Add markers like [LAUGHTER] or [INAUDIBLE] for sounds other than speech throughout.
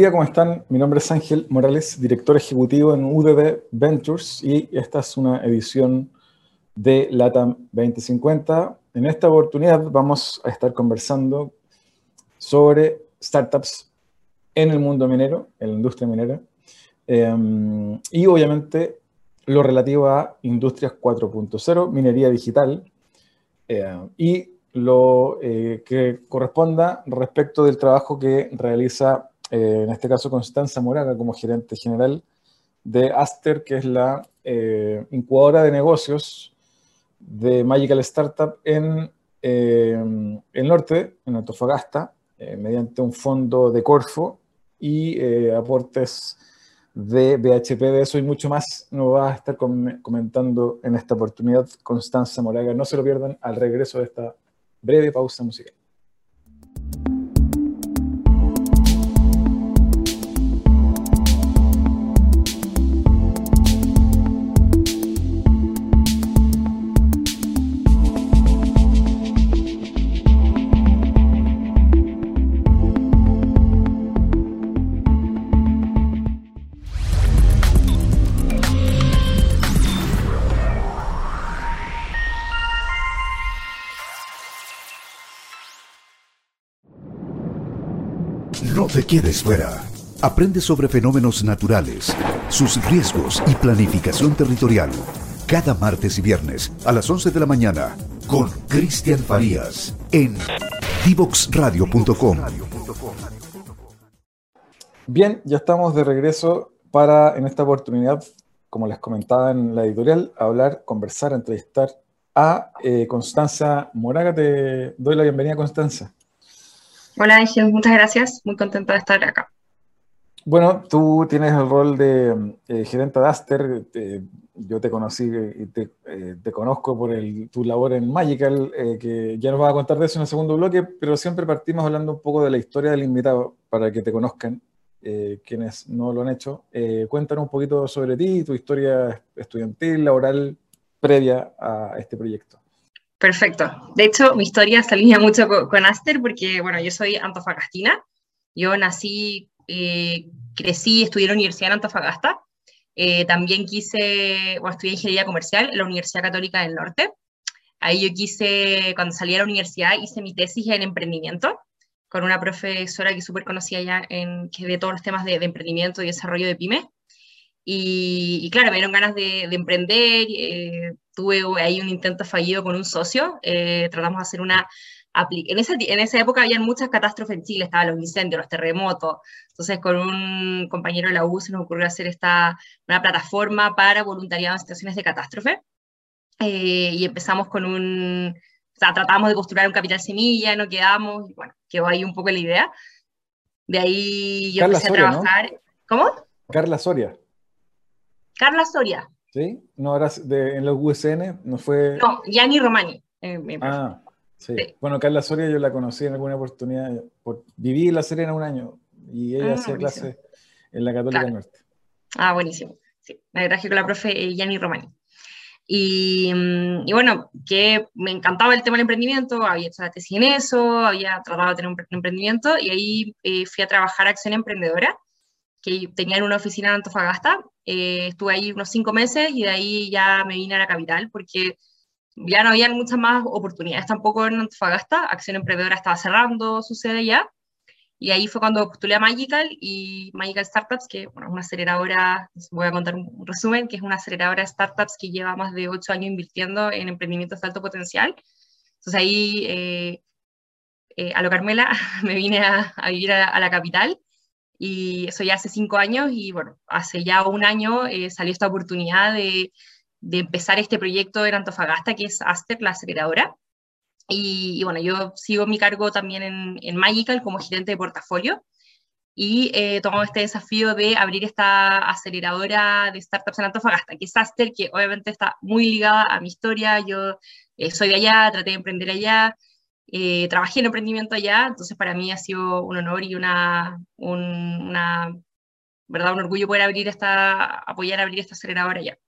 Día, ¿cómo están? Mi nombre es Ángel Morales, director ejecutivo en UDB Ventures y esta es una edición de LATAM 2050. En esta oportunidad vamos a estar conversando sobre startups en el mundo minero, en la industria minera, em, y obviamente lo relativo a Industrias 4.0, minería digital, eh, y lo eh, que corresponda respecto del trabajo que realiza, eh, en este caso, Constanza Moraga como gerente general de Aster, que es la incubadora de negocios de Magical Startup en el norte, en Antofagasta, mediante un fondo de Corfo y aportes de BHP. De eso y mucho más nos va a estar comentando en esta oportunidad Constanza Moraga. No se lo pierdan al regreso de esta breve pausa musical. Quedes fuera. Aprende sobre fenómenos naturales, sus riesgos y planificación territorial. Cada martes y viernes a las 11 de la mañana con Cristian Farías en divoxradio.com. Bien, ya estamos de regreso para en esta oportunidad, como les comentaba en la editorial, hablar, conversar, entrevistar a eh, Constanza Moraga. Te doy la bienvenida, Constanza. Hola Ángel, muchas gracias. Muy contenta de estar acá. Bueno, tú tienes el rol de eh, gerente de Aster. yo te conocí y te, eh, te, conozco por el, tu labor en Magical, eh, que ya nos vas a contar de eso en el segundo bloque, pero siempre partimos hablando un poco de la historia del invitado para que te conozcan quienes no lo han hecho. cuéntanos un poquito sobre ti, tu historia estudiantil, laboral, previa a este proyecto. Perfecto. De hecho, mi historia se alinea mucho con, Aster porque, bueno, yo soy antofagastina. Yo nací, eh, crecí, estudié en la Universidad de Antofagasta. Eh, también quise, bueno, estudié ingeniería comercial en la Universidad Católica del Norte. Ahí yo quise, cuando salí a la universidad, hice mi tesis en emprendimiento con una profesora que es súper conocida ya en, que ve todos los temas de, emprendimiento y desarrollo de pymes. Y, claro, me dieron ganas de, emprender, eh, tuve ahí un intento fallido con un socio, eh, tratamos de hacer una... En esa, en esa época habían muchas catástrofes en Chile, estaban los incendios, los terremotos, entonces con un compañero de la U se nos ocurrió hacer esta, una plataforma para voluntariado en situaciones de catástrofe, eh, y empezamos con un... O sea, tratamos de postular un capital semilla, no quedamos, y bueno, quedó ahí un poco la idea. De ahí yo empecé a trabajar... ¿Cómo? Carla Soria. Carla Soria. ¿Sí? No, era de, en los USN, no fue... No, Gianni Romani. Eh, ah, sí. Bueno, Carla Soria yo la conocí en alguna oportunidad, por, viví en La Serena un año y ella ah, hacía clases en la Católica del Norte. Ah, buenísimo. Sí, me traje con la profe eh, Gianni Romani. Y, mm, y, bueno, que me encantaba el tema del emprendimiento, había hecho la tesis en eso, había tratado de tener un emprendimiento y ahí eh, fui a trabajar a Acción Emprendedora, que tenía en una oficina en Antofagasta. Eh, estuve ahí unos cinco meses y de ahí ya me vine a la capital porque ya no había muchas más oportunidades tampoco en Antofagasta. Acción Emprendedora estaba cerrando su sede ya. Y ahí fue cuando postulé a Magical y Magical Startups, que bueno, es una aceleradora, voy a contar un, resumen, que es una aceleradora de startups que lleva más de ocho años invirtiendo en emprendimientos de alto potencial. Entonces ahí, eh, eh, a lo Carmela, [LAUGHS] me vine a, vivir a, la capital y eso ya hace cinco años y bueno, hace ya un año eh, salió esta oportunidad de, de, empezar este proyecto en Antofagasta, que es Aster, la aceleradora. Y, bueno, yo sigo mi cargo también en, en Magical como gerente de portafolio y eh, tomo este desafío de abrir esta aceleradora de startups en Antofagasta, que es Aster, que obviamente está muy ligada a mi historia. Yo eh, soy de allá, traté de emprender allá, eh, trabajé en emprendimiento allá, entonces para mí ha sido un honor y una, una verdad, un orgullo poder abrir esta, apoyar a abrir esta aceleradora allá.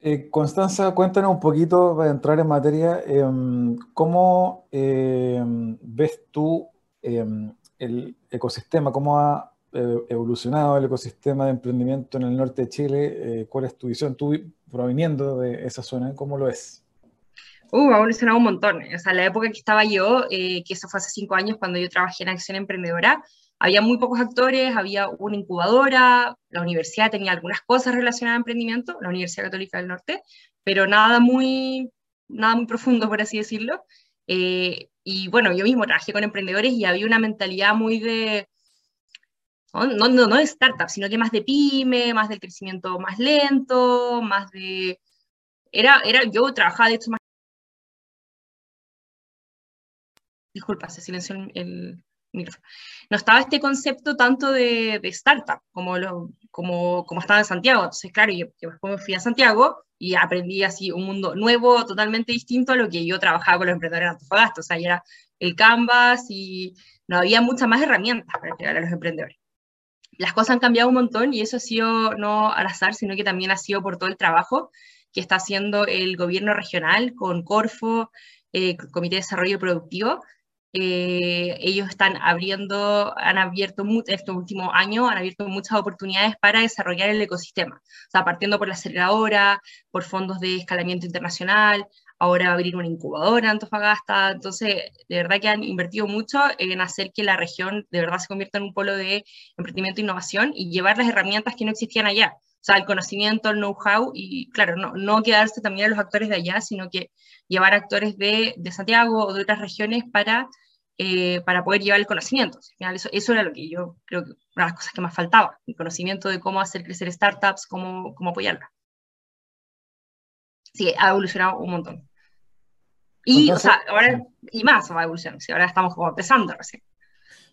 Eh, Constanza, cuéntanos un poquito para entrar en materia, em, ¿cómo em, ves tú em, el ecosistema, cómo ha eh, evolucionado el ecosistema de emprendimiento en el norte de Chile. ¿Cuál es tu visión? Tú proviniendo de esa zona, ¿cómo lo es? Uh, ha evolucionado un montón. O sea, la época que estaba yo, que eso fue hace cinco años cuando yo trabajé en Acción Emprendedora, había muy pocos actores, había una incubadora, la universidad tenía algunas cosas relacionadas a emprendimiento, la Universidad Católica del Norte, pero nada muy, nada muy profundo, por así decirlo. Eh, y bueno, yo mismo trabajé con emprendedores y había una mentalidad muy de, no, no, no de startup, sino que más de pyme, más del crecimiento más lento, más de... Era, era, yo trabajaba de hecho más... Disculpa, se silenció el, no estaba este concepto tanto de, startup como, lo, como, estaba en Santiago. Entonces, claro, yo, después me fui a Santiago y aprendí así un mundo nuevo, totalmente distinto a lo que yo trabajaba con los emprendedores en Antofagasta. O sea, era el Canvas y no había muchas más herramientas para llegar a los emprendedores. Las cosas han cambiado un montón y eso ha sido no al azar, sino que también ha sido por todo el trabajo que está haciendo el gobierno regional con Corfo, eh, Comité de Desarrollo Productivo, eh, ellos están abriendo, han abierto este último año, han abierto muchas oportunidades para desarrollar el ecosistema. O sea, partiendo por la aceleradora, por fondos de escalamiento internacional, ahora va a abrir una incubadora Antofagasta. Entonces, de verdad que han invertido mucho en hacer que la región de verdad se convierta en un polo de emprendimiento e innovación y llevar las herramientas que no existían allá. O sea, el conocimiento, el know-how y, claro, no, no quedarse también a los actores de allá, sino que llevar actores de, Santiago o de otras regiones para eh, para poder llevar el conocimiento. Al final, eso, eso, era lo que yo creo que una de las cosas que más faltaba, el conocimiento de cómo hacer crecer startups, cómo, cómo apoyarlas. Sí, ha evolucionado un montón. Y, o sea, ahora, y más va a evolucionar, ahora estamos como empezando recién.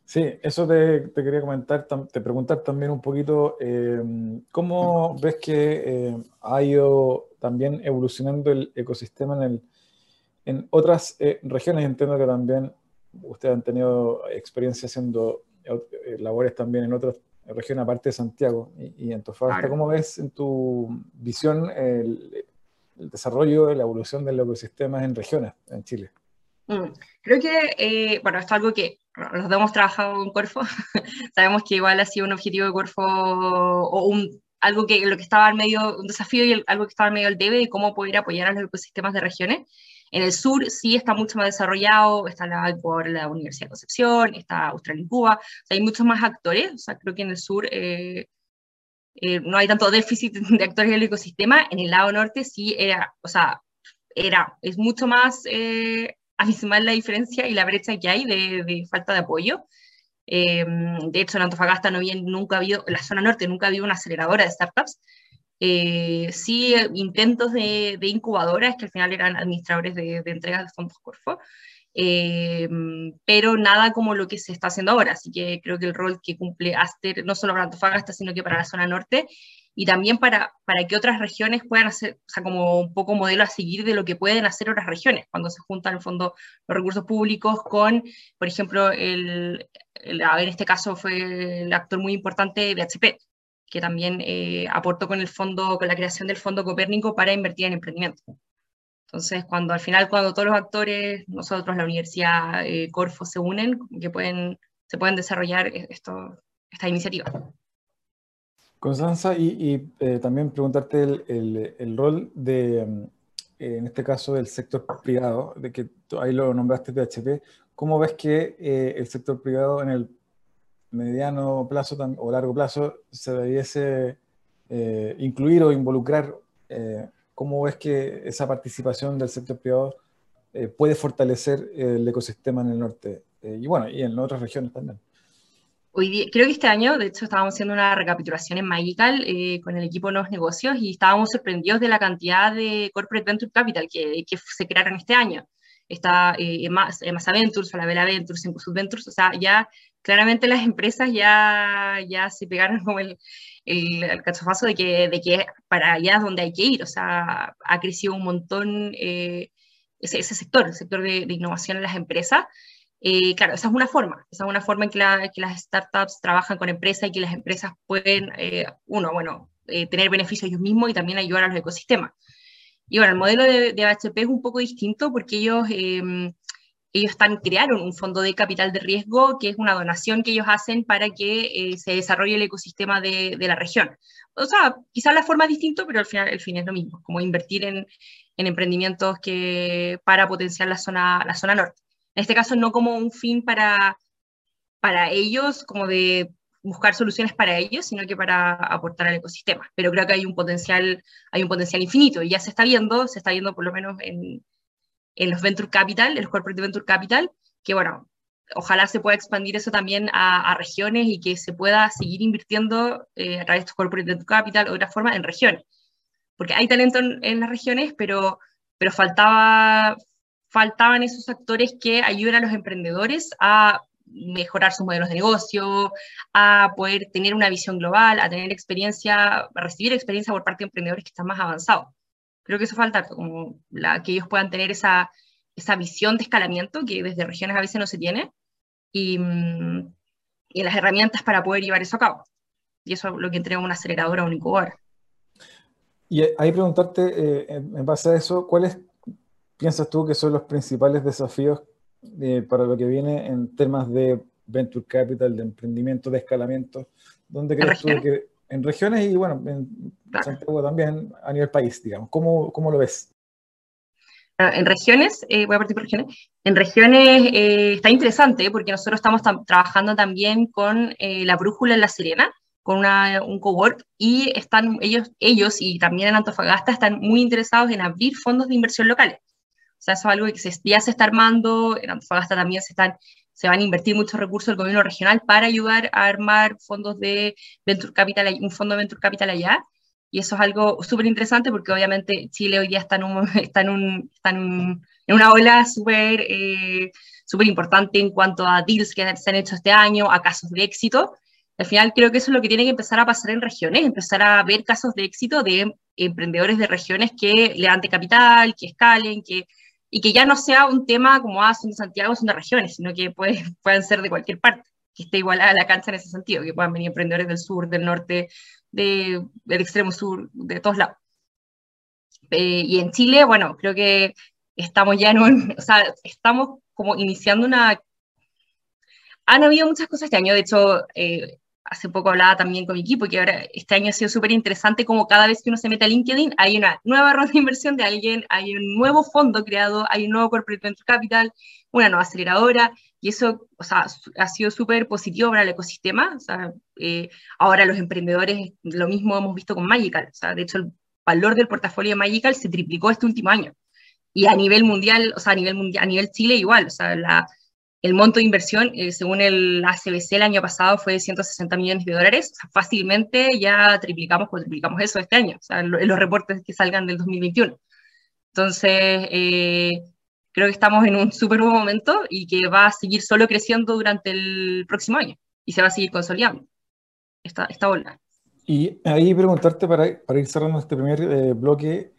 Sí, eso te, te, quería comentar, te preguntar también un poquito, eh, ¿cómo ves que eh, ha ido también evolucionando el ecosistema en, el, en otras regiones? Entiendo que también ustedes han tenido experiencia haciendo eh, labores también en otras regiones aparte de Santiago y, en Antofagasta. ¿Cómo ves en tu visión el, desarrollo y la evolución del ecosistema en regiones en Chile? Mm, creo que, eh, bueno, esto es algo que los hemos trabajado en Corfo. [LAUGHS] Sabemos que igual ha sido un objetivo de Corfo o un, algo que lo que estaba al medio, un desafío y algo que estaba al medio del debe de cómo poder apoyar a los ecosistemas de regiones. En el sur sí está mucho más desarrollado, está la, por la Universidad de Concepción, está Australia y Cuba, hay muchos más actores, o sea, creo que en el sur eh, eh, no hay tanto déficit [LAUGHS] de actores en el ecosistema, en el lado norte sí era, o sea, era, es mucho más eh, abismal la diferencia y la brecha que hay de, falta de apoyo. Eh, de hecho, en Antofagasta no había, nunca ha habido, en la zona norte nunca ha habido una aceleradora de startups, eh, sí, intentos de, incubadoras, que al final eran administradores de, de entregas de fondos Corfo, eh, pero nada como lo que se está haciendo ahora. Así que creo que el rol que cumple Aster, no solo para Antofagasta, sino que para la zona norte, y también para, para que otras regiones puedan hacer, o sea, como un poco modelo a seguir de lo que pueden hacer otras regiones, cuando se juntan en fondo los recursos públicos con, por ejemplo, el, el en este caso fue el actor muy importante de HP, que también eh, aportó con el fondo, con la creación del Fondo Copérnico para invertir en emprendimiento. Entonces, cuando al final, cuando todos los actores, nosotros, la Universidad eh, Corfo, se unen, que pueden, se pueden desarrollar esto, esta iniciativa. Constanza, y, eh, también preguntarte el, el, rol de, mm, en este caso, del sector privado, de que ahí lo nombraste PHP, ¿cómo ves que el sector privado en el mediano plazo o largo plazo se debiese eh, incluir o involucrar? Eh, ¿Cómo ves que esa participación del sector privado eh, puede fortalecer el ecosistema en el norte? y bueno, y en otras regiones también. Hoy creo que este año, de hecho, estábamos haciendo una recapitulación en Magical con el equipo de nuevos negocios y estábamos sorprendidos de la cantidad de corporate venture capital que, que se crearon este año. Está eh, más, Ventures, Falabella Ventures, Incusud Ventures, o sea, ya claramente las empresas ya, ya se pegaron [LAUGHS] como el, el, cachofazo de que, de que para allá es donde hay que ir, o sea, ha crecido un montón eh, ese, sector, el sector de, innovación en las empresas. Eh, claro, esa es una forma, esa es una forma en que, que, las startups trabajan con empresas y que las empresas pueden, eh, uno, bueno, tener beneficios ellos mismos y también ayudar a los ecosistemas. Y bueno, el modelo de, de HP es un poco distinto porque ellos ellos están, crearon un fondo de capital de riesgo que es una donación que ellos hacen para que eh, se desarrolle el ecosistema de, de, la región. O sea, quizás la forma es distinta, pero al final el fin es lo mismo, como invertir en, en emprendimientos que, para potenciar la zona, la zona norte. En este caso, no como un fin para, para ellos, como de buscar soluciones para ellos, sino que para aportar al ecosistema. Pero creo que hay un potencial, hay un potencial infinito y ya se está viendo, se está viendo por lo menos en, en los Venture Capital, en los Corporate Venture Capital, que bueno, ojalá se pueda expandir eso también a, regiones y que se pueda seguir invirtiendo eh, a través de estos Corporate Venture Capital o de otra forma en regiones. Porque hay talento en, las regiones, pero, pero faltaba, faltaban esos actores que ayuden a los emprendedores a mejorar sus modelos de negocio, a poder tener una visión global, a tener experiencia, a recibir experiencia por parte de emprendedores que están más avanzados. Creo que eso falta, como que ellos puedan tener esa, esa visión de escalamiento que desde regiones a veces no se tiene y, mm, y las herramientas para poder llevar eso a cabo. Y eso es lo que entrega una aceleradora un incubador. Y ahí preguntarte, eh, en base a eso, ¿cuáles piensas tú que son los principales desafíos eh, para lo que viene en temas de venture capital, de emprendimiento, de escalamiento? ¿Dónde crees tú que en regiones y bueno, en Santiago también a nivel país, digamos. ¿Cómo, cómo lo ves? Ah, en regiones, eh, voy a partir por regiones, en regiones eh, está interesante porque nosotros estamos trabajando también con la Brújula en La Serena, con una, un cowork, y están ellos, ellos y también en Antofagasta están muy interesados en abrir fondos de inversión locales. Sea, eso es algo que ya se está armando, en Antofagasta también se están se van a invertir muchos recursos del gobierno regional para ayudar a armar fondos de Venture Capital, un fondo de Venture Capital allá. Y eso es algo súper interesante porque obviamente Chile hoy día está en, un, [LAUGHS] está en, un, está en, una ola súper eh, importante en cuanto a deals que se han hecho este año, a casos de éxito. Al final creo que eso es lo que tiene que empezar a pasar en regiones, empezar a ver casos de éxito de emprendedores de regiones que levanten capital, que escalen, que y que ya no sea un tema como, ah, son de Santiago, son de regiones, sino que puede, [LAUGHS] puedan ser de cualquier parte, que esté igual a la cancha en ese sentido, que puedan venir emprendedores del sur, del norte, de, del extremo sur, de todos lados. Eh, y en Chile, bueno, creo que estamos ya en un, [LAUGHS] o sea, estamos como iniciando una... Han habido muchas cosas este año, de hecho, eh, hace poco hablaba también con mi equipo, que ahora este año ha sido súper interesante como cada vez que uno se mete a LinkedIn hay una nueva [LAUGHS] ronda de inversión de alguien, hay un nuevo fondo creado, hay un nuevo corporate venture capital, una nueva aceleradora, y eso o sea, ha sido súper positivo para el ecosistema. O sea, eh, ahora los emprendedores, lo mismo hemos visto con Magical. O sea, de hecho, el valor del portafolio de Magical se triplicó este último año. Y a nivel mundial, o sea, a nivel, mundial, a nivel Chile igual. O sea, la, el monto de inversión, eh, según el ACBC el año pasado, fue de 160 millones de dólares. fácilmente ya triplicamos, triplicamos eso este año, o sea, en los reportes que salgan del 2021. Entonces, eh, creo que estamos en un súper nuevo momento y que va a seguir solo creciendo durante el próximo año y se va a seguir consolidando esta, esta ola. Y ahí preguntarte para, para ir cerrando este primer eh, bloque,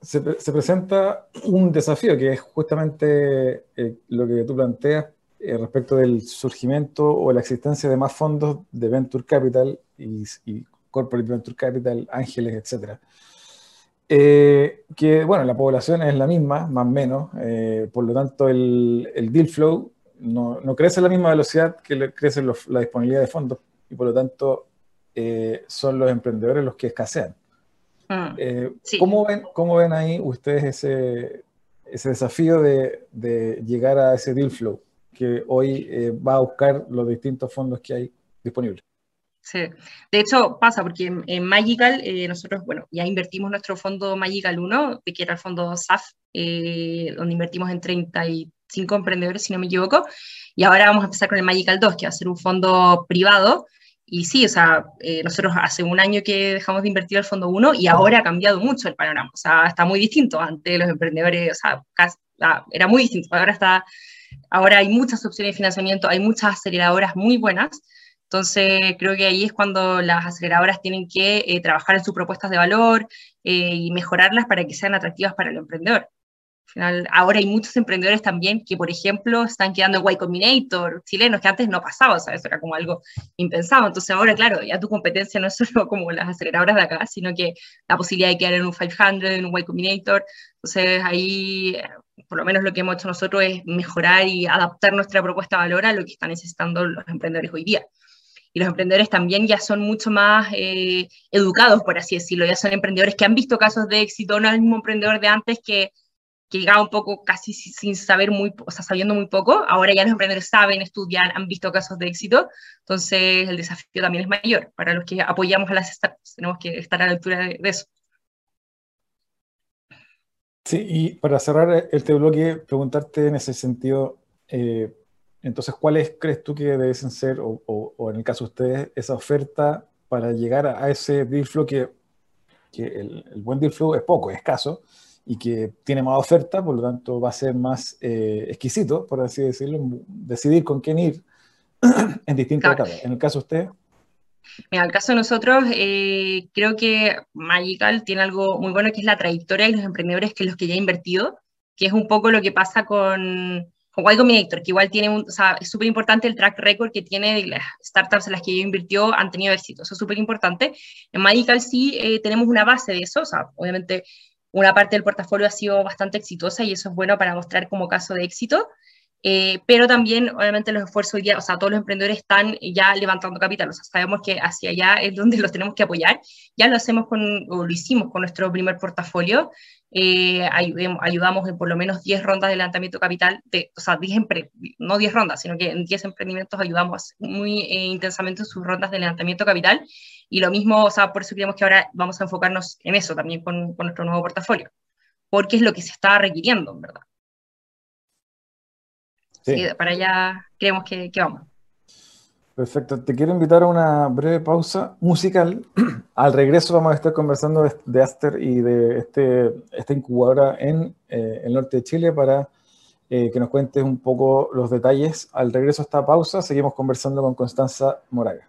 se, presenta un desafío que es justamente eh, lo que tú planteas eh, respecto del surgimiento o la existencia de más fondos de Venture Capital y, Corporate Venture Capital, Ángeles, etc. Eh, que, bueno, la población es la misma, más o menos, por lo tanto el, deal flow no, crece a la misma velocidad que crece la disponibilidad de fondos y por lo tanto son los emprendedores los que escasean. Mm, eh, ¿cómo, ven, ¿Cómo ven ahí ustedes ese, ese desafío de, de, llegar a ese deal flow que hoy eh, va a buscar los distintos fondos que hay disponibles? Sí, de hecho pasa porque en, Magical eh, nosotros, bueno, ya invertimos nuestro fondo Magical 1, que era el fondo SAF, donde invertimos en 35 emprendedores, si no me equivoco, y ahora vamos a empezar con el Magical 2, que va a ser un fondo privado, y sí, o sea, eh, nosotros hace un año que dejamos de invertir el fondo 1 y ahora ha cambiado mucho el panorama. O sea, está muy distinto. Antes los emprendedores, o sea, era muy distinto. Ahora, está, ahora hay muchas opciones de financiamiento, hay muchas aceleradoras muy buenas. Entonces, creo que ahí es cuando las aceleradoras tienen que eh, trabajar en sus propuestas de valor eh, y mejorarlas para que sean atractivas para el emprendedor final, ahora hay muchos emprendedores también que, por ejemplo, están quedando en Y Combinator, chilenos, que antes no pasaba, eso era como algo impensado. Entonces ahora, claro, ya tu competencia no es [LAUGHS] solo como las aceleradoras de acá, sino que la posibilidad de quedar en un 500, en un Y Combinator. Entonces ahí por lo menos lo que hemos hecho nosotros es mejorar y adaptar nuestra propuesta de valor a lo que están necesitando los emprendedores hoy día. Y los emprendedores también ya son mucho más eh, educados, por así decirlo, ya son emprendedores que han visto casos de éxito, no el mismo emprendedor de antes que, que llegaba un poco casi sin saber muy, o sea, sabiendo muy poco. Ahora ya los emprendedores saben, estudian, han visto casos de éxito, entonces el desafío también es mayor. Para los que apoyamos a las startups, tenemos que estar a la altura de eso. Sí, y para cerrar este bloque, preguntarte en ese sentido, eh, entonces, ¿cuáles crees tú que deben ser, o, en el caso de ustedes, esa oferta para llegar a, ese deal flow que, el, buen deal flow es poco, es escaso, y que tiene más oferta, por lo tanto va a ser más eh, exquisito, por así decirlo, decidir con quién ir [CLEARS THROAT] en distintas etapas. En el caso de ustedes. En el caso de nosotros, eh, creo que Magical tiene algo muy bueno que es la trayectoria de los emprendedores que los que ya he invertido, que es un poco lo que pasa con, con Y Combinator, que igual tiene un, o sea, es súper importante el track record que tiene de las startups en las que yo invirtió han tenido éxito, eso es súper importante. En Magical sí eh, tenemos una base de eso, o sea, obviamente una parte del portafolio ha sido bastante exitosa y eso es bueno para mostrar como caso de éxito. Eh, pero también, obviamente, los esfuerzos hoy día, o sea, todos los emprendedores están ya levantando capital, o sea, sabemos que hacia allá es donde los tenemos que apoyar. Ya lo hacemos con, o lo hicimos con nuestro primer portafolio. Eh, ayudamos en por lo menos 10 rondas de levantamiento capital, de, o sea, 10 no 10 rondas, sino que en 10 emprendimientos ayudamos muy eh, intensamente en sus rondas de levantamiento capital. Y lo mismo, o sea, por eso creemos que ahora vamos a enfocarnos en eso también con, con nuestro nuevo portafolio, porque es lo que se está requiriendo, ¿verdad? Sí. para allá creemos que, vamos. Perfecto. Te quiero invitar a una breve pausa musical. [CLEARS THROAT] Al regreso vamos a estar conversando de, Aster y de este, esta incubadora en eh, el norte de Chile para eh, que nos cuentes un poco los detalles. Al regreso a esta pausa seguimos conversando con Constanza Moraga.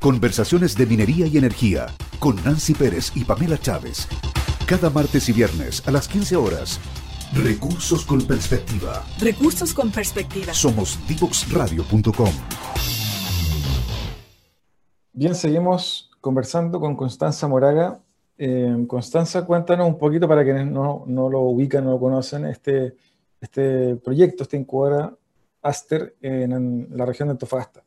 Conversaciones de minería y energía con Nancy Pérez y Pamela Chávez cada martes y viernes a las 15 horas. Recursos con perspectiva. Recursos con perspectiva. Somos divoxradio.com. Bien, seguimos conversando con Constanza Moraga. Eh, Constanza, cuéntanos un poquito para quienes no, no, lo ubican, no lo conocen, este, este proyecto, este incubadora Aster en la región de Antofagasta.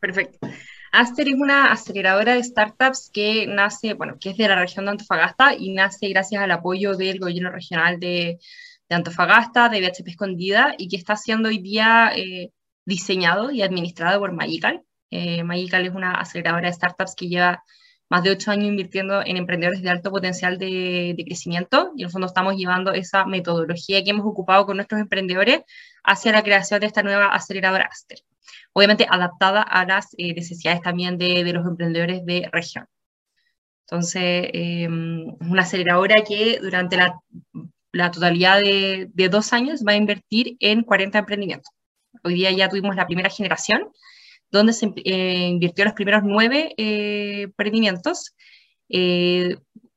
Perfecto. Aster es una aceleradora de startups que nace, bueno, que es de la región de Antofagasta y nace gracias al apoyo del gobierno regional de, Antofagasta, de BHP Escondida, y que está siendo hoy día eh, diseñado y administrado por Magical. Eh, Magical es una aceleradora de startups que lleva más de ocho años invirtiendo en emprendedores de alto potencial de, de, crecimiento y en el fondo estamos llevando esa metodología que hemos ocupado con nuestros emprendedores hacia la creación de esta nueva aceleradora Aster obviamente adaptada a las eh, necesidades también de, los emprendedores de región. Entonces, es una aceleradora que durante la, totalidad de, dos años va a invertir en 40 emprendimientos. Hoy día ya tuvimos la primera generación, donde se eh, invirtió los primeros nueve eh, emprendimientos,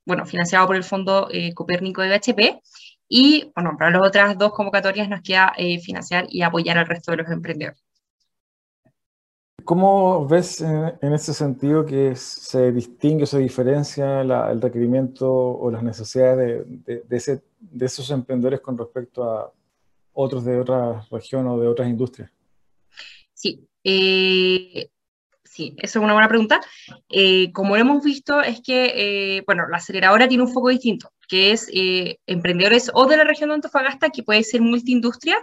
bueno, financiado por el Fondo Copérnico de BHP, y bueno, para las otras dos convocatorias nos queda financiar y apoyar al resto de los emprendedores. ¿Cómo ves en, ese sentido que se distingue o se diferencia el requerimiento o las necesidades de, de, esos emprendedores con respecto a otros de otra región o de otras industrias? Sí, eh, sí, eso es una buena pregunta. Eh, como hemos visto, es que, eh, bueno, la aceleradora tiene un foco distinto, que es emprendedores o de la región de Antofagasta, que puede ser multiindustria,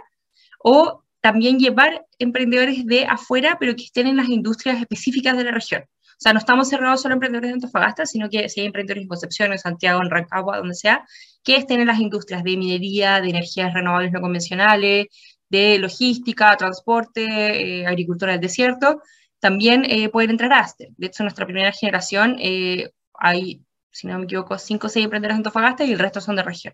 o también llevar emprendedores de afuera, pero que estén en las industrias específicas de la región. O sea, no estamos cerrados solo a emprendedores de Antofagasta, sino que si hay emprendedores en Concepción, en Santiago, en Rancagua, donde sea, que estén en las industrias de minería, de energías renovables no convencionales, de logística, transporte, eh, agricultura del desierto, también eh, pueden entrar a Aster. De hecho, en nuestra primera generación eh, hay, si no me equivoco, cinco o seis emprendedores de Antofagasta y el resto son de región.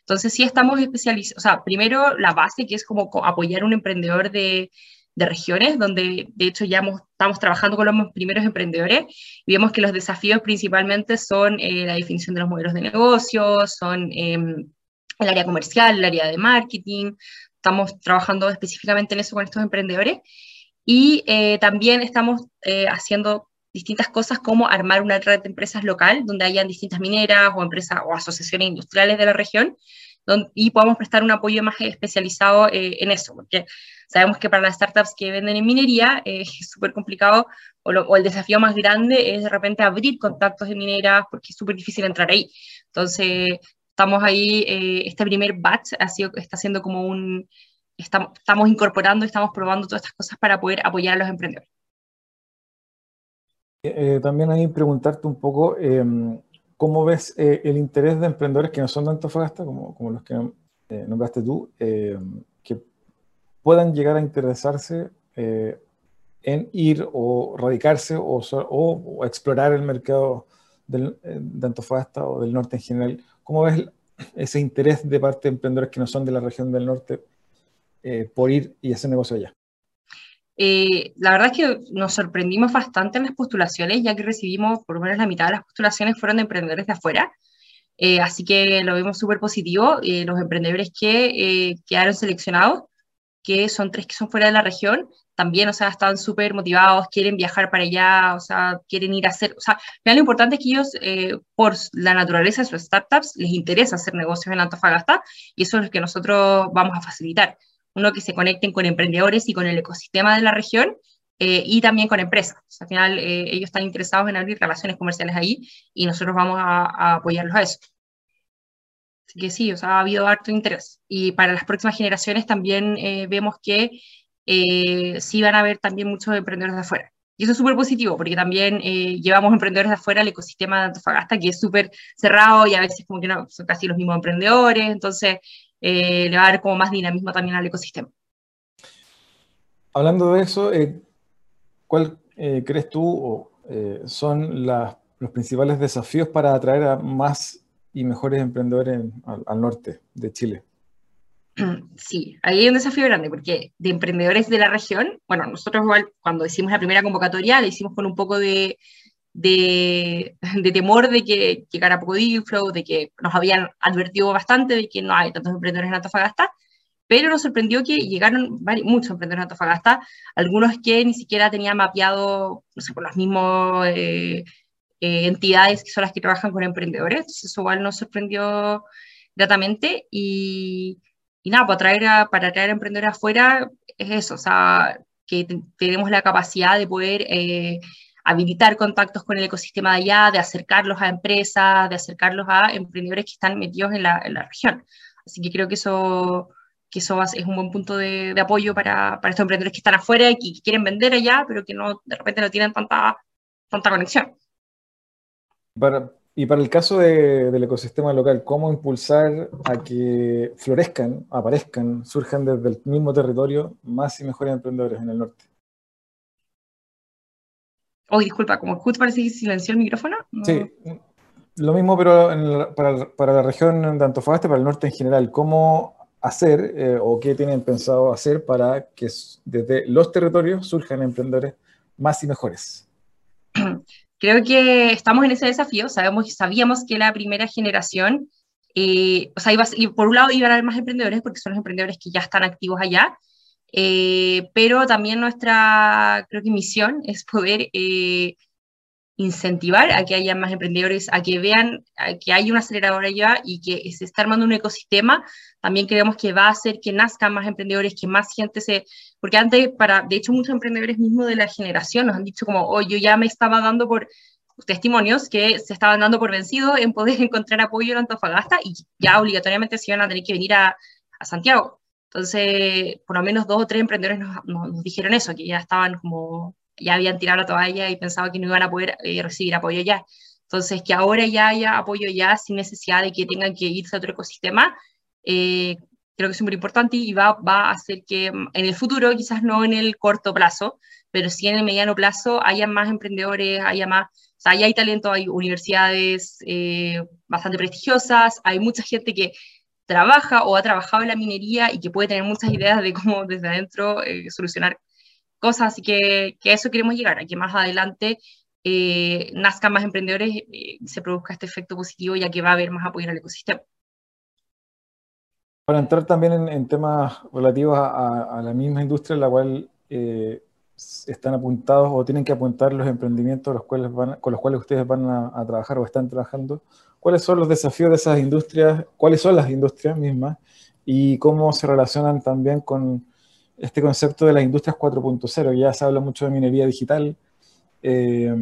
Entonces sí estamos especializados, o sea, primero la base que es como apoyar a un emprendedor de, de regiones, donde de hecho ya estamos trabajando con los primeros emprendedores y vemos que los desafíos principalmente son eh, la definición de los modelos de negocio, son em, el área comercial, el área de marketing, estamos trabajando específicamente en eso con estos emprendedores y eh, también estamos eh, haciendo distintas cosas como armar una red de empresas local donde hayan distintas mineras o empresas o asociaciones industriales de la región donde, y podamos prestar un apoyo más especializado eh, en eso, porque sabemos que para las startups que venden en minería eh, es súper complicado o, o, el desafío más grande es de repente abrir contactos de mineras porque es súper difícil entrar ahí. Entonces, estamos ahí, eh, este primer batch ha sido, está siendo como un, estamos, estamos incorporando, estamos probando todas estas cosas para poder apoyar a los emprendedores. Eh, también ahí preguntarte un poco, eh, ¿cómo ves eh, el interés de emprendedores que no son de Antofagasta, como, como los que eh, nombraste tú, que puedan llegar a interesarse en ir o radicarse o, o, o explorar el mercado del, de Antofagasta o del norte en general? ¿Cómo ves ese interés de parte de emprendedores que no son de la región del norte por ir y hacer negocio allá? Eh, la verdad es que nos sorprendimos bastante en las postulaciones, ya que recibimos por lo menos la mitad de las postulaciones fueron de emprendedores de afuera. Eh, así que lo vemos súper positivo. Eh, los emprendedores que quedaron seleccionados, que son tres que son fuera de la región, también, o sea, estaban súper motivados, quieren viajar para allá, o sea, quieren ir a hacer, o sea, lo importante es que ellos, por la naturaleza de sus startups, les interesa hacer negocios en Antofagasta y eso es lo que nosotros vamos a facilitar uno que se conecten con emprendedores y con el ecosistema de la región eh, y también con empresas. al final eh, ellos están interesados en abrir relaciones comerciales ahí y nosotros vamos a, a, apoyarlos a eso. Así que sí, o sea, ha habido harto interés. Y para las próximas generaciones también eh, vemos que sí van a haber también muchos emprendedores de afuera. Y eso es súper positivo, porque también llevamos emprendedores de afuera al ecosistema de Antofagasta, que es súper cerrado y a veces como que no, son casi los mismos emprendedores. Entonces, eh, le va a dar como más dinamismo también al ecosistema. Hablando de eso, eh, ¿cuál eh, crees tú son los principales desafíos para atraer a más y mejores emprendedores al, norte de Chile? [CLEARS THROAT] Sí, ahí hay un desafío grande porque de emprendedores de la región, bueno, nosotros igual cuando hicimos la primera convocatoria la hicimos con un poco de, de, [LAUGHS] temor de que llegara poco deal flow, de que nos habían advertido bastante de que no hay tantos emprendedores en Antofagasta, pero nos sorprendió que llegaron muchos emprendedores en Antofagasta, algunos que ni siquiera tenían mapeado, no sé, por las mismas eh, eh, entidades que son las que trabajan con emprendedores, eso igual nos sorprendió gratamente y, y nada, para pues atraer, para atraer emprendedores afuera es eso, o sea, que tenemos la capacidad de poder... Eh, habilitar contactos con el ecosistema de allá, de acercarlos a empresas, de acercarlos a emprendedores que están metidos en la, en la región. Así que creo que eso, que eso es un buen punto de, de apoyo para, para, estos emprendedores que están afuera y que quieren vender allá, pero que no, de repente no tienen tanta, tanta conexión. Para, y para el caso de, del ecosistema local, ¿cómo impulsar a que florezcan, aparezcan, surjan desde el mismo territorio más y mejores emprendedores en el norte? Oh, disculpa, como justo parece que silenció el micrófono. Sí, lo mismo, pero para, para, la región de Antofagasta, para el norte en general, ¿cómo hacer eh, o qué tienen pensado hacer para que desde los territorios surjan emprendedores más y mejores? [CLEARS THROAT] Creo que estamos en ese desafío. Sabemos, sabíamos que la primera generación, eh, o sea, iba, por un lado iban a haber más emprendedores porque son los emprendedores que ya están activos allá, eh, pero también nuestra, creo que misión es poder eh, incentivar a que haya más emprendedores, a que vean que hay una aceleradora allá y que se está armando un ecosistema. También creemos que va a hacer que nazcan más emprendedores, que más gente se... Porque antes, para, de hecho, muchos emprendedores mismos de la generación nos han dicho como, oh, yo ya me estaba dando por testimonios que se estaban dando por vencido en poder [LAUGHS] encontrar apoyo en Antofagasta y ya obligatoriamente se iban a tener que venir a, a Santiago. Entonces, por lo menos dos o tres emprendedores nos, nos, dijeron eso, que ya estaban como, ya habían tirado la toalla y pensaban que no iban a poder eh, recibir apoyo ya. Entonces, que ahora ya haya apoyo ya sin necesidad de que tengan que irse a otro ecosistema, eh, creo que es muy importante y va, a hacer que mm, en el futuro, quizás no en el corto plazo, pero sí en el mediano plazo, haya más emprendedores, haya más, o sea, ya hay talento, hay universidades eh, bastante prestigiosas, hay mucha gente que trabaja o ha trabajado en la minería y que puede tener muchas ideas de cómo desde adentro solucionar cosas. Así que, que, a eso queremos llegar, a que más adelante eh, nazcan más emprendedores y se produzca este efecto positivo, ya que va a haber más apoyo en el ecosistema. Para entrar también en, temas relativos a, la misma industria en la cual eh, están apuntados o tienen que apuntar los emprendimientos los cuales van, con los cuales ustedes van a, trabajar o están trabajando, ¿cuáles son los desafíos de esas industrias? ¿Cuáles son las industrias mismas? Y cómo se relacionan también con este concepto de las industrias 4.0. Ya se habla mucho de minería digital. Eh,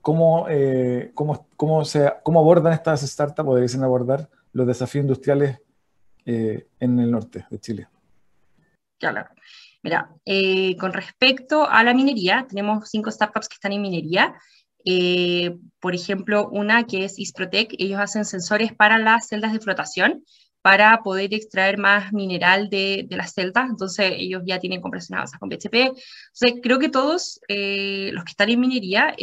¿cómo, eh, cómo, cómo, se, ¿Cómo abordan estas startups deberían abordar los desafíos industriales eh, en el norte de Chile? Claro. Mira, eh, con respecto a la minería, tenemos cinco startups que están en minería. Eh, por ejemplo, una que es Isprotec, ellos hacen sensores para las celdas de flotación para poder extraer más mineral de, las celdas, entonces ellos ya tienen compresionadas con PHP. Entonces, creo que todos los que están en minería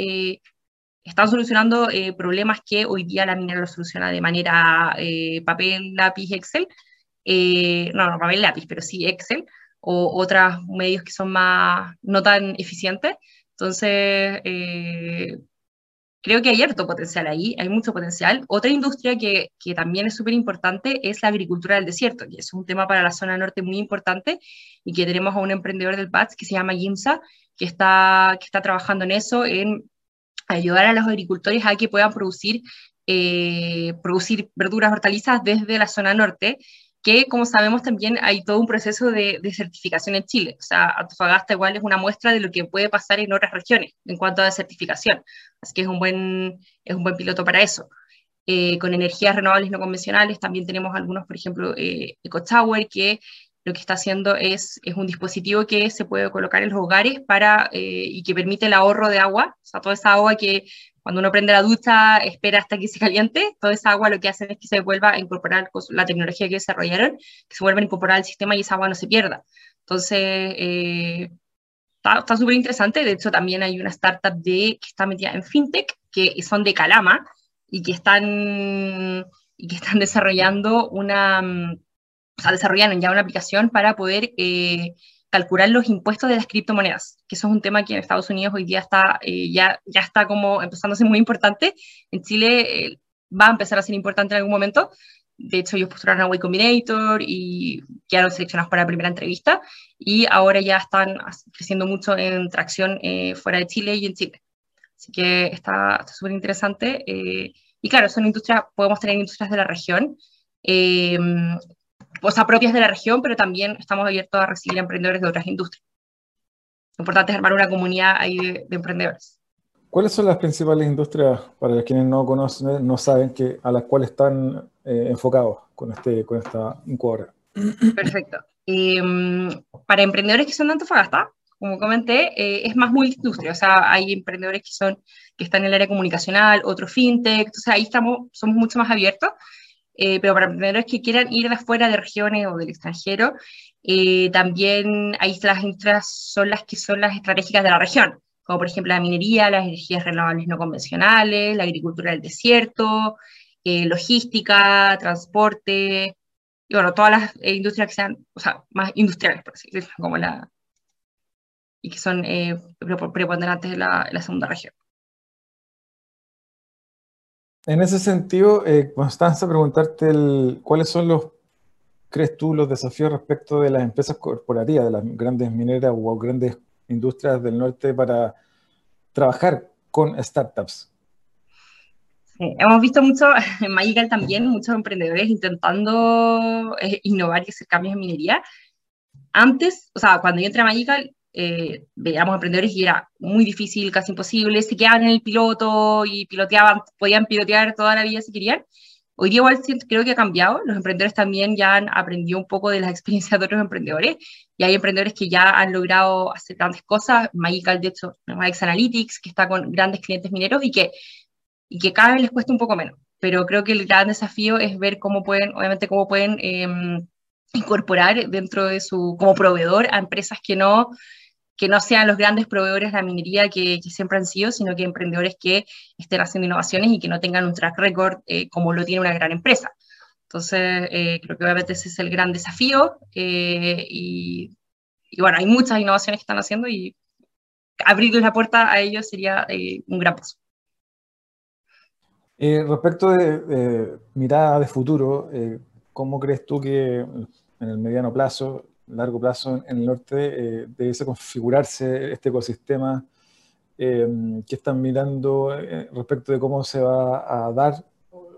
están solucionando problemas que hoy día la minera lo soluciona de manera papel, lápiz, Excel, eh, no, no papel lápiz, pero sí Excel, o otros medios que son más, no tan eficientes. Entonces, eh, creo que hay harto potencial ahí, hay mucho potencial. Otra industria que, que también es súper importante es la agricultura del desierto, que es un tema para la zona norte muy importante y que tenemos a un emprendedor del PATS que se llama Gimsa, que está, que está trabajando en eso, en ayudar a los agricultores a que puedan producir, eh, producir verduras, hortalizas desde la zona norte que como sabemos también hay todo un proceso de, certificación en Chile. O sea, Antofagasta igual es una muestra de lo que puede pasar en otras regiones en cuanto a certificación. Así que es un buen, es un buen piloto para eso. Eh, con energías renovables no convencionales también tenemos algunos, por ejemplo, eh, EcoTower, que lo que está haciendo es, es un dispositivo que se puede colocar en los hogares para, eh, y que permite el ahorro de agua, o sea, toda esa agua que cuando uno prende la ducha, espera hasta que se caliente, toda esa agua lo que hacen es que se vuelva a incorporar con la tecnología que desarrollaron, que se vuelva a incorporar al sistema y esa agua no se pierda. Entonces, eh, está súper interesante. De hecho, también hay una startup de, que está metida en fintech, que son de Calama y que están, y que están desarrollando una, o sea, desarrollaron ya una aplicación para poder eh, calcular los impuestos de las criptomonedas, que eso es un tema que en Estados Unidos hoy día está, eh, ya, ya está como empezando a ser muy importante. En Chile eh, va a empezar a ser importante en algún momento. De hecho, ellos postularon a Way Combinator y quedaron seleccionados para la primera entrevista y ahora ya están creciendo mucho en tracción eh, fuera de Chile y en Chile. Así que está súper interesante. y claro, son industrias, podemos tener industrias de la región o sea, propias de la región, pero también estamos abiertos a recibir emprendedores de otras industrias. Lo importante es armar una comunidad ahí de, emprendedores. ¿Cuáles son las principales industrias, para quienes no conocen, no saben, que, a las cuales están eh, enfocados con, este, con esta incubadora? Perfecto. Em, para emprendedores que son de Antofagasta, como comenté, eh, es más multiindustria, o sea, hay emprendedores que, son, que están en el área comunicacional, otros fintech, entonces ahí estamos, somos mucho más abiertos eh, pero para emprendedores que quieran ir de afuera de regiones o del extranjero, eh, también ahí las industrias son las que son las estratégicas de la región, como por ejemplo la minería, las energías renovables no convencionales, la agricultura del desierto, eh, logística, transporte, y bueno, todas las industrias que sean, más industriales, por así decirlo, como la, y que son preponderantes de la, la segunda región. En ese sentido, eh, Constanza, preguntarte cuáles son los, crees tú, los desafíos respecto de las empresas corporativas, de las grandes mineras o grandes industrias del norte para trabajar con startups. hemos visto mucho en [LAUGHS] Magical también, muchos emprendedores intentando eh, innovar y hacer cambios en minería. Antes, o sea, cuando yo entré a Magical, eh, veíamos emprendedores y era muy difícil, casi imposible, se quedaban en el piloto y piloteaban, podían pilotear toda la vida si querían. Hoy día igual creo que ha cambiado, los emprendedores también ya han aprendido un poco de las [LAUGHS] experiencias de otros emprendedores y hay emprendedores que ya han logrado hacer grandes cosas, Magical de hecho, X Analytics, que está con grandes clientes mineros y que, y que cada vez les cuesta un poco menos, pero creo que el gran desafío es ver cómo pueden, obviamente cómo pueden em, incorporar dentro de su, como proveedor a empresas que no que no sean los grandes proveedores de la minería que, siempre han sido, sino que emprendedores que estén haciendo innovaciones y que no tengan un track record eh, como lo tiene una gran empresa. Entonces, creo que obviamente ese es el gran desafío y, y, bueno, hay muchas innovaciones que están haciendo y abrirles la puerta a ellos sería un gran paso. respecto de mirada de futuro, ¿cómo crees tú que en el mediano plazo, largo plazo en el norte eh, debe configurarse este ecosistema eh, que están mirando eh, respecto de cómo se va a dar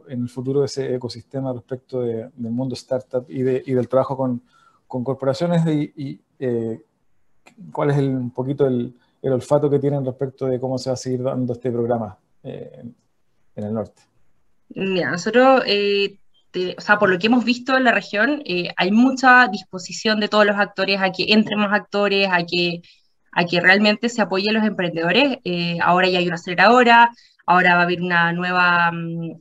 en el futuro ese ecosistema respecto del mundo startup y, de, y del trabajo con, corporaciones y, eh, cuál es el, un poquito el, olfato que tienen respecto de cómo se va a seguir dando este programa en, en el norte. Mira, nosotros o sea, por lo que hemos visto en la región, eh, hay mucha disposición de todos los actores a que entren más actores, a que, a que realmente se apoyen los emprendedores. Eh, ahora ya hay una aceleradora, ahora va a haber una nueva um,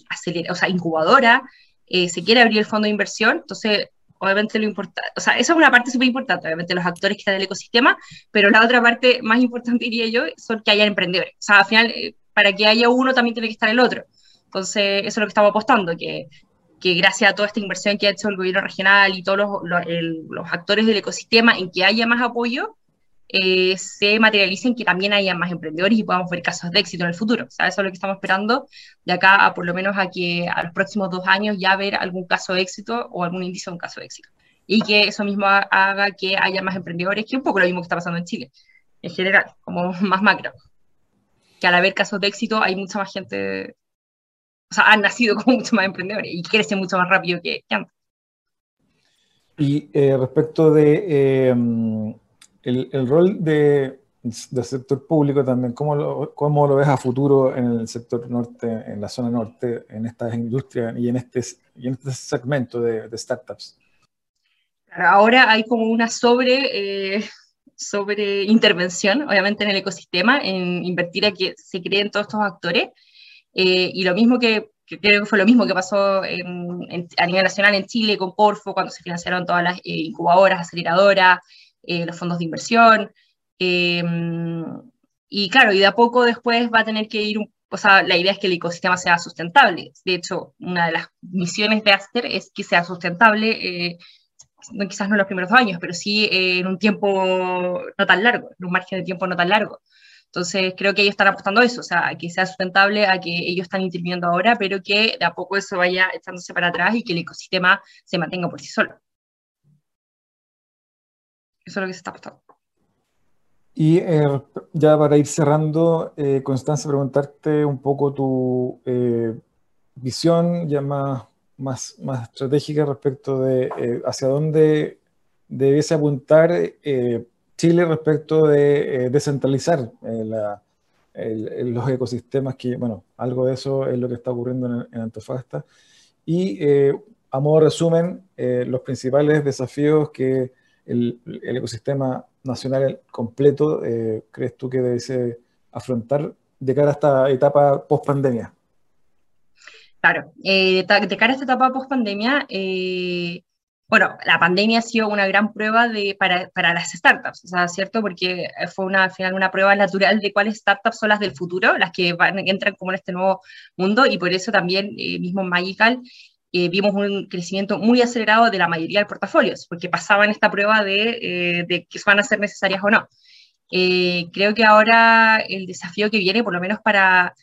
o sea, incubadora, eh, se quiere abrir el fondo de inversión, entonces obviamente lo importante, o sea, eso es una parte súper importante, obviamente los actores que están en el ecosistema, pero la otra parte más importante, diría yo, son que haya emprendedores. O sea, al final, para que haya uno también tiene que estar el otro. Entonces, eso es lo que estamos apostando, que que gracias a toda esta inversión que ha hecho el gobierno regional y todos los, actores del ecosistema en que haya más apoyo, eh, se materialicen que también haya más emprendedores y podamos ver casos de éxito en el futuro. O sea, eso es lo que estamos esperando de acá a por lo menos a que a los próximos dos años ya ver algún caso de éxito o algún índice de un caso de éxito. Y que eso mismo haga que haya más emprendedores, que es un poco lo mismo que está pasando en Chile, en general, como [LAUGHS] más macro. Que al haber casos de éxito hay mucha más gente o sea, han nacido como mucho más emprendedores y crecen mucho más rápido que, antes. Y eh, respecto de em, el, rol de, del sector público también, ¿cómo lo, ¿cómo lo ves a futuro en el sector norte, en la zona norte, en estas industrias y en este, y en este segmento de, de startups? Ahora hay como una sobre, eh, sobre intervención, obviamente, en el ecosistema, en invertir a que se creen todos estos actores. Eh, y lo mismo que, creo que fue lo mismo que pasó a nivel nacional en Chile con Corfo, cuando se financiaron todas las eh, incubadoras, aceleradoras, eh, los fondos de inversión. y claro, y de a poco después va a tener que ir, o sea, la idea es que el ecosistema sea sustentable. De hecho, una de las misiones de Aster es que sea sustentable quizás no en los primeros años, pero sí en un tiempo no tan largo, en un margen de tiempo no tan largo. Entonces, creo que ellos están apostando a eso, o sea, a que sea sustentable, a que ellos están interviniendo ahora, pero que de a poco eso vaya echándose para atrás y que el ecosistema se mantenga por sí solo. Eso es lo que se está apostando. Y eh, ya para ir cerrando, eh, Constanza, preguntarte un poco tu eh, visión ya más, más, más, estratégica respecto de hacia dónde debiese apuntar Chile respecto de eh, descentralizar eh, los ecosistemas, que, bueno, algo de eso es lo que está ocurriendo en, Antofagasta. Y eh, a modo de resumen, los principales desafíos que el, ecosistema nacional completo crees tú que debe afrontar de cara a esta etapa post pandemia. Claro, de cara a esta etapa post pandemia, bueno, la pandemia ha sido una gran prueba de, para, para, las startups, o ¿cierto? Porque fue una, al final una prueba natural de cuáles startups son las del futuro, las que van, entran como en este nuevo mundo, y por eso también, eh, mismo en Magical, eh, vimos un crecimiento muy acelerado de la mayoría de portafolios, porque pasaban esta prueba de, eh, de que van a ser necesarias o no. creo que ahora el desafío que viene, por lo menos para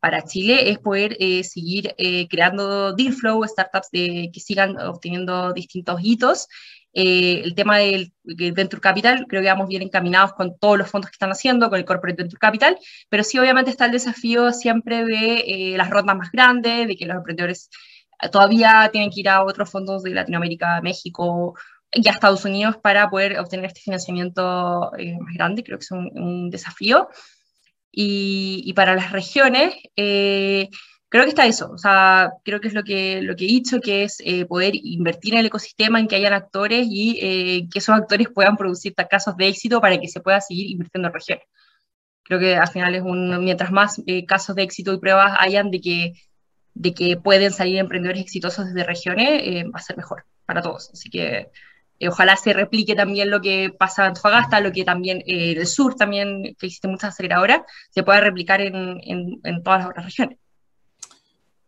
para Chile es poder eh, seguir eh, creando deal flow, startups que sigan obteniendo distintos hitos. Eh, el tema del, Venture Capital, creo que vamos bien encaminados con todos los fondos que están haciendo, con el Corporate Venture Capital, pero sí obviamente está el desafío siempre de las rondas más grandes, de que los emprendedores todavía tienen que ir a otros fondos de Latinoamérica, México y a Estados Unidos para poder obtener este financiamiento más grande, creo que es un desafío. Y, para las regiones, eh, creo que está eso, o sea, creo que es lo que, lo que he dicho, que es eh, poder invertir en el ecosistema, en que hayan actores y eh, que esos actores puedan producir casos de éxito para que se pueda seguir invirtiendo en regiones. Creo que al final es un, mientras más casos de éxito y pruebas hayan de que, de que pueden salir emprendedores exitosos desde regiones, va a ser mejor para todos. Así que eh, ojalá se replique también lo que pasa en Antofagasta, lo que también eh, el sur también, que existe muchas aceleradoras, se pueda replicar en, en, todas las otras regiones.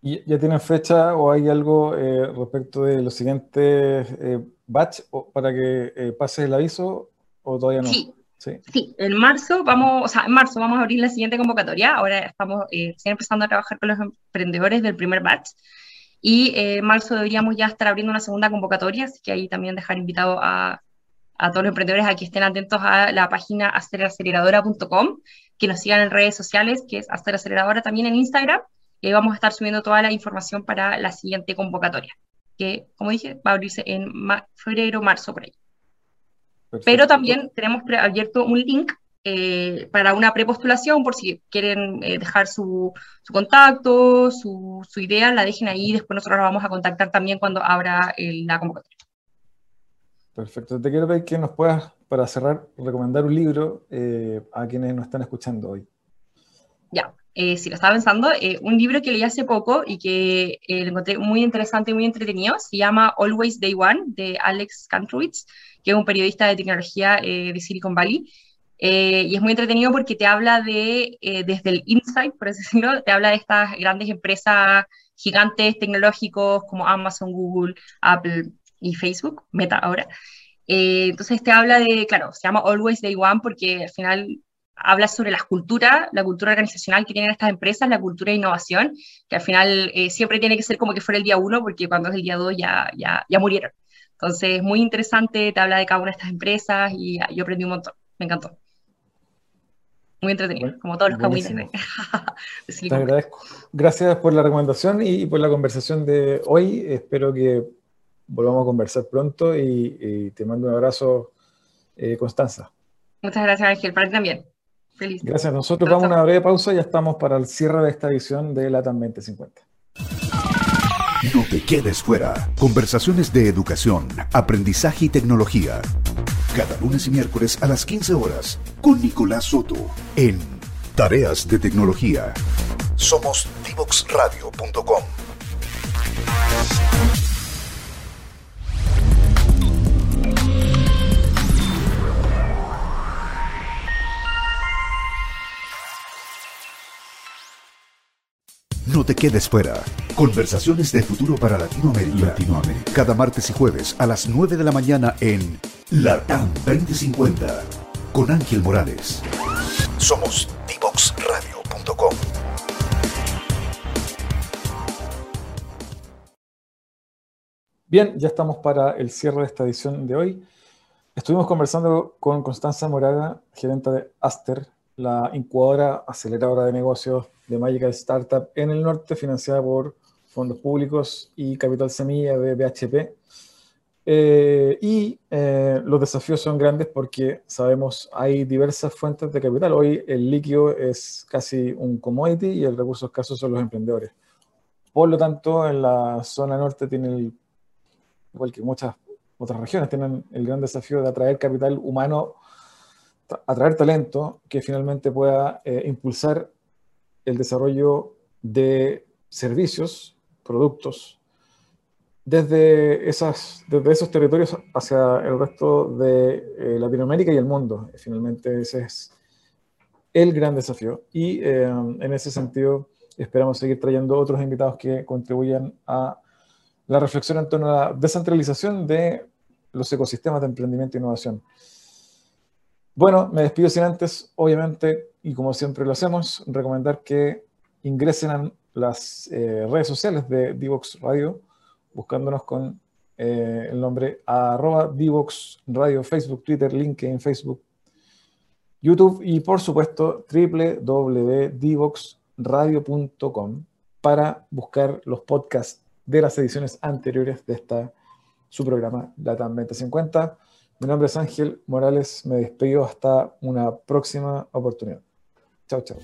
¿Y ¿Ya tienen fecha o hay algo eh, respecto de los siguientes eh, batch o- para que eh, pase el aviso o todavía no? Sí, Sí. Sí, en marzo vamos, o sea, en marzo vamos a abrir la siguiente convocatoria. Ahora estamos eh, empezando a trabajar con los emprendedores del primer batch. Y eh, en marzo deberíamos ya estar abriendo una segunda convocatoria, así que ahí también dejar invitado a, a todos los emprendedores a que estén atentos a la página asteraceleradora.com, que nos sigan en redes sociales, que es Asteraceleradora también en Instagram, y ahí vamos a estar subiendo toda la información para la siguiente convocatoria, que, como dije, va a abrirse en ma- febrero, marzo, por ahí. Pero también tenemos abierto un link eh, para una prepostulación por si quieren eh, dejar su, su contacto, su, su idea, la dejen ahí después nosotros la vamos a contactar también cuando abra la convocatoria. Perfecto. Te quiero pedir que nos puedas, para cerrar, recomendar un libro eh, a quienes nos están escuchando hoy. Ya, eh, si lo estaba pensando, eh, un libro que leí hace poco y que eh, lo encontré muy interesante y muy entretenido, se llama Always Day One, de Alex Kantrowitz, que es un periodista de tecnología eh, de Silicon Valley. Eh, y es muy entretenido porque te habla de, eh, desde el insight, por así decirlo, te habla de estas grandes empresas gigantes tecnológicos como Amazon, Google, Apple y Facebook, Meta ahora. Eh, entonces te habla de, claro, se llama Always Day One porque al final habla sobre las culturas, la cultura organizacional que tienen estas empresas, la cultura de innovación, que al final eh, siempre tiene que ser como que fuera el día uno, porque cuando es el día dos ya, ya, ya murieron. Entonces, muy interesante, te habla de cada una de estas empresas y ah, yo aprendí un montón, me encantó. Muy entretenido, como todos los [LAUGHS] de Te agradezco. Gracias por la recomendación y por la conversación de hoy. Espero que volvamos a conversar pronto y, y te mando un abrazo, eh, Constanza. Muchas gracias, Ángel, para ti también. Feliz. Gracias. Nosotros vamos a una breve pausa y ya estamos para el cierre de esta edición de LATAM 2050. No te quedes fuera. Conversaciones de educación, aprendizaje y tecnología. Cada lunes y miércoles a las 15 horas con Nicolás Soto en Tareas de Tecnología. Somos divoxradio.com. No te quedes fuera. Conversaciones de futuro para Latinoamérica. Latinoamérica. Cada martes y jueves a las 9 de la mañana en Latam 2050 con Ángel Morales. Somos divoxradio.com. Bien, ya estamos para el cierre de esta edición de hoy. Estuvimos conversando con Constanza Moraga, gerente de Aster, la incubadora aceleradora de negocios de Magical Startup en el norte, financiada por fondos públicos y capital semilla de BHP. Eh, y eh, los desafíos son grandes porque sabemos hay diversas fuentes de capital. Hoy el líquido es casi un commodity y el recurso escaso son los emprendedores. Por lo tanto, en la zona norte tiene el igual que muchas otras regiones, tienen el gran desafío de atraer capital humano, tra- atraer talento que finalmente pueda eh, impulsar el desarrollo de servicios, productos, desde, esas, desde esos territorios hacia el resto de eh, Latinoamérica y el mundo. Finalmente ese es el gran desafío. Y eh, en ese sentido esperamos seguir trayendo otros invitados que contribuyan a la reflexión en torno a la descentralización de los ecosistemas de emprendimiento e innovación. Bueno, me despido sin antes, obviamente, y como siempre lo hacemos, recomendar que ingresen a las eh, redes sociales de Divox Radio, buscándonos con eh, el nombre arroba Divox Radio, Facebook, Twitter, LinkedIn, Facebook, YouTube y por supuesto www.divoxradio.com para buscar los podcasts de las ediciones anteriores de esta, su programa LATAM 2050. Mi nombre es Ángel Morales, me despido hasta una próxima oportunidad. Chao, chao.